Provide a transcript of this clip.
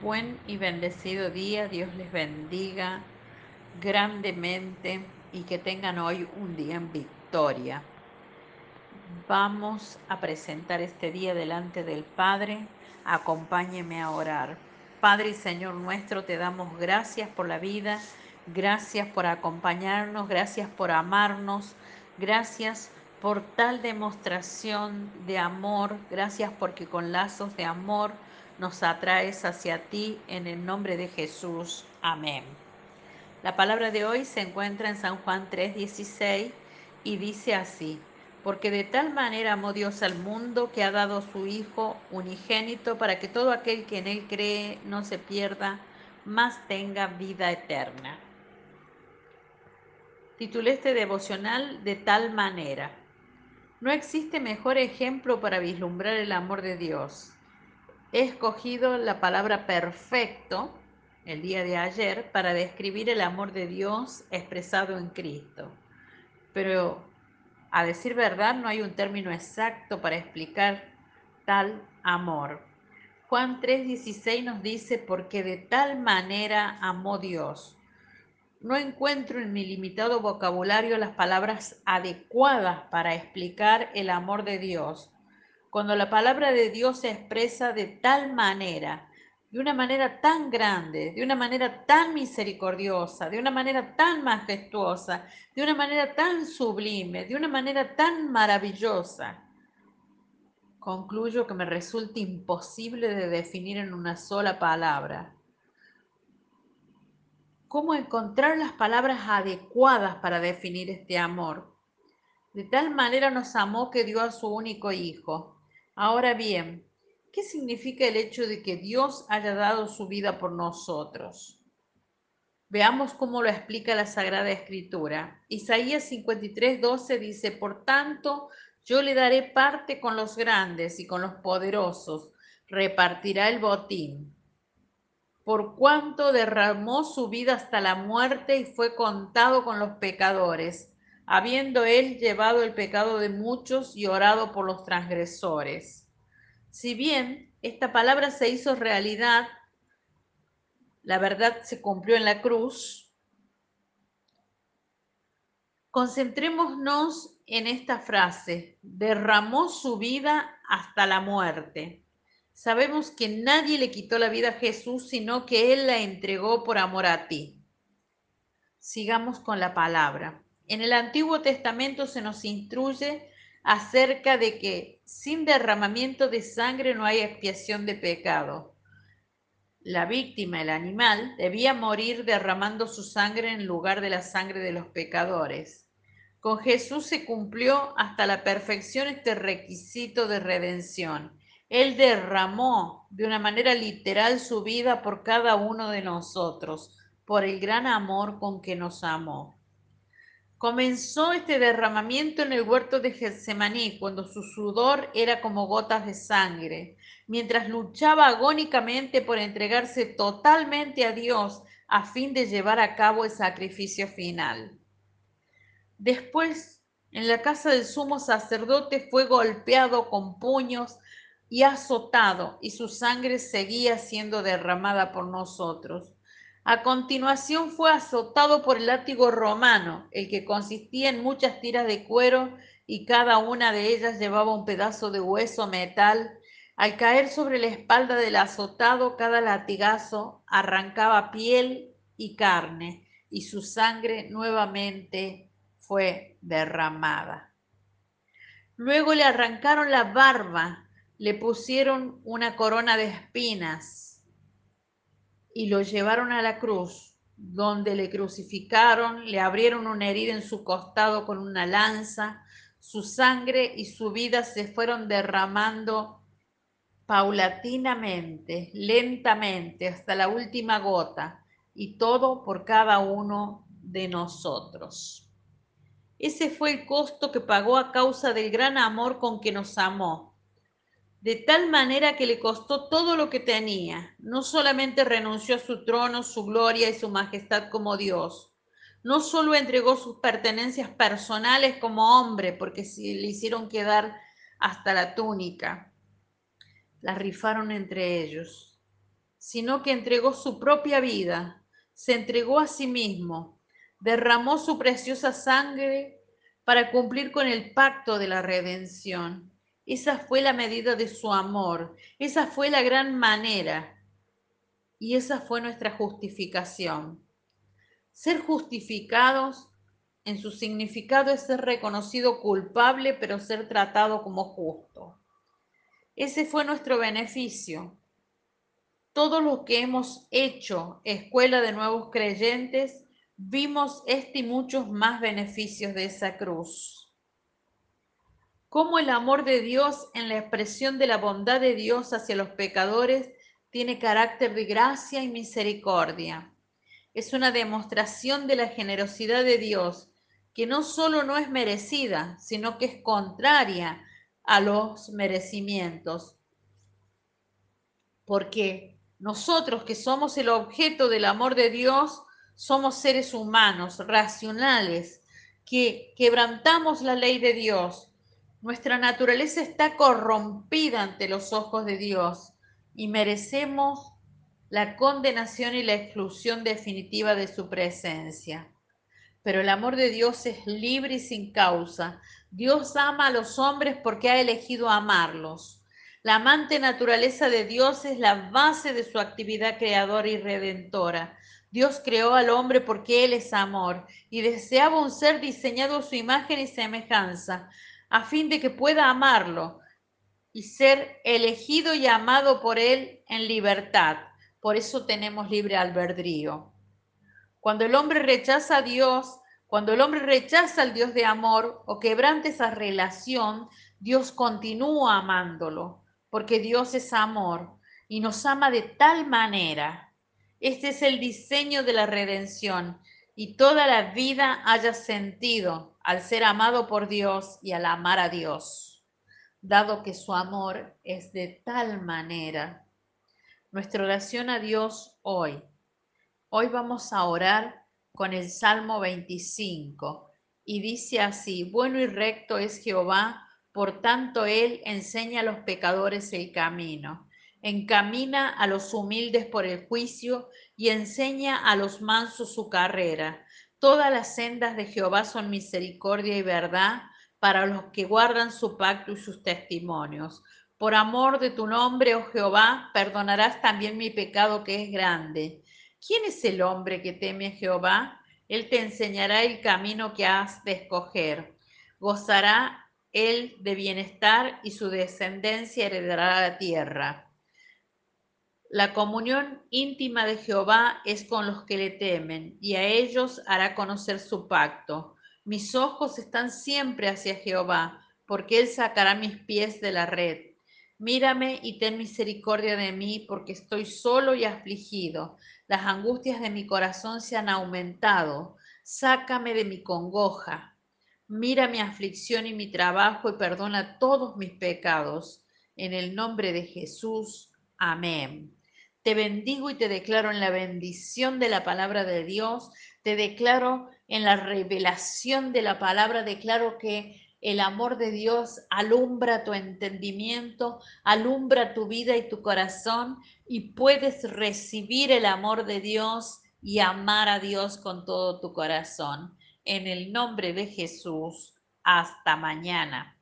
Buen y bendecido día, Dios les bendiga grandemente y que tengan hoy un día en victoria. Vamos a presentar este día delante del Padre. Acompáñeme a orar. Padre y Señor nuestro, te damos gracias por la vida, gracias por acompañarnos, gracias por amarnos, gracias por tal demostración de amor, gracias porque con lazos de amor nos atraes hacia ti en el nombre de Jesús. Amén. La palabra de hoy se encuentra en San Juan 3:16 y dice así, porque de tal manera amó Dios al mundo que ha dado su Hijo unigénito para que todo aquel que en él cree no se pierda, mas tenga vida eterna. Titulé este devocional de tal manera. No existe mejor ejemplo para vislumbrar el amor de Dios he escogido la palabra perfecto el día de ayer para describir el amor de Dios expresado en Cristo. Pero a decir verdad no hay un término exacto para explicar tal amor. Juan 3:16 nos dice, porque de tal manera amó Dios. No encuentro en mi limitado vocabulario las palabras adecuadas para explicar el amor de Dios cuando la palabra de Dios se expresa de tal manera, de una manera tan grande, de una manera tan misericordiosa, de una manera tan majestuosa, de una manera tan sublime, de una manera tan maravillosa, concluyo que me resulta imposible de definir en una sola palabra. ¿Cómo encontrar las palabras adecuadas para definir este amor? De tal manera nos amó que dio a su único hijo Ahora bien, ¿qué significa el hecho de que Dios haya dado su vida por nosotros? Veamos cómo lo explica la Sagrada Escritura. Isaías 53, 12 dice, Por tanto, yo le daré parte con los grandes y con los poderosos, repartirá el botín. Por cuanto derramó su vida hasta la muerte y fue contado con los pecadores habiendo él llevado el pecado de muchos y orado por los transgresores. Si bien esta palabra se hizo realidad, la verdad se cumplió en la cruz, concentrémonos en esta frase, derramó su vida hasta la muerte. Sabemos que nadie le quitó la vida a Jesús, sino que Él la entregó por amor a ti. Sigamos con la palabra. En el Antiguo Testamento se nos instruye acerca de que sin derramamiento de sangre no hay expiación de pecado. La víctima, el animal, debía morir derramando su sangre en lugar de la sangre de los pecadores. Con Jesús se cumplió hasta la perfección este requisito de redención. Él derramó de una manera literal su vida por cada uno de nosotros, por el gran amor con que nos amó. Comenzó este derramamiento en el huerto de Getsemaní, cuando su sudor era como gotas de sangre, mientras luchaba agónicamente por entregarse totalmente a Dios a fin de llevar a cabo el sacrificio final. Después, en la casa del sumo sacerdote fue golpeado con puños y azotado, y su sangre seguía siendo derramada por nosotros. A continuación fue azotado por el látigo romano, el que consistía en muchas tiras de cuero y cada una de ellas llevaba un pedazo de hueso metal. Al caer sobre la espalda del azotado, cada latigazo arrancaba piel y carne y su sangre nuevamente fue derramada. Luego le arrancaron la barba, le pusieron una corona de espinas y lo llevaron a la cruz, donde le crucificaron, le abrieron una herida en su costado con una lanza, su sangre y su vida se fueron derramando paulatinamente, lentamente, hasta la última gota, y todo por cada uno de nosotros. Ese fue el costo que pagó a causa del gran amor con que nos amó de tal manera que le costó todo lo que tenía. No solamente renunció a su trono, su gloria y su majestad como Dios, no solo entregó sus pertenencias personales como hombre, porque le hicieron quedar hasta la túnica, la rifaron entre ellos. sino que entregó su propia vida, se entregó a sí mismo, derramó su preciosa sangre para cumplir con el pacto de la redención. Esa fue la medida de su amor, esa fue la gran manera y esa fue nuestra justificación. Ser justificados en su significado es ser reconocido culpable, pero ser tratado como justo. Ese fue nuestro beneficio. Todos los que hemos hecho Escuela de Nuevos Creyentes, vimos este y muchos más beneficios de esa cruz. Cómo el amor de Dios en la expresión de la bondad de Dios hacia los pecadores tiene carácter de gracia y misericordia. Es una demostración de la generosidad de Dios, que no solo no es merecida, sino que es contraria a los merecimientos. Porque nosotros que somos el objeto del amor de Dios, somos seres humanos, racionales, que quebrantamos la ley de Dios. Nuestra naturaleza está corrompida ante los ojos de Dios y merecemos la condenación y la exclusión definitiva de su presencia. Pero el amor de Dios es libre y sin causa. Dios ama a los hombres porque ha elegido amarlos. La amante naturaleza de Dios es la base de su actividad creadora y redentora. Dios creó al hombre porque Él es amor y deseaba un ser diseñado a su imagen y semejanza, a fin de que pueda amarlo, y ser elegido y amado por Él en libertad. Por eso tenemos libre albedrío. Cuando el hombre rechaza a Dios, cuando el hombre rechaza al Dios de amor o quebrante esa relación, Dios continúa amándolo, porque Dios es amor y nos ama de tal manera. Este es el diseño de la redención y toda la vida haya sentido al ser amado por Dios y al amar a Dios dado que su amor es de tal manera. Nuestra oración a Dios hoy. Hoy vamos a orar con el Salmo 25 y dice así, bueno y recto es Jehová, por tanto Él enseña a los pecadores el camino, encamina a los humildes por el juicio y enseña a los mansos su carrera. Todas las sendas de Jehová son misericordia y verdad para los que guardan su pacto y sus testimonios. Por amor de tu nombre, oh Jehová, perdonarás también mi pecado que es grande. ¿Quién es el hombre que teme a Jehová? Él te enseñará el camino que has de escoger. Gozará él de bienestar y su descendencia heredará la tierra. La comunión íntima de Jehová es con los que le temen, y a ellos hará conocer su pacto. Mis ojos están siempre hacia Jehová, porque Él sacará mis pies de la red. Mírame y ten misericordia de mí, porque estoy solo y afligido. Las angustias de mi corazón se han aumentado. Sácame de mi congoja. Mira mi aflicción y mi trabajo y perdona todos mis pecados. En el nombre de Jesús. Amén. Te bendigo y te declaro en la bendición de la palabra de Dios. Te declaro en la revelación de la palabra, declaro que el amor de Dios alumbra tu entendimiento, alumbra tu vida y tu corazón y puedes recibir el amor de Dios y amar a Dios con todo tu corazón. En el nombre de Jesús, hasta mañana.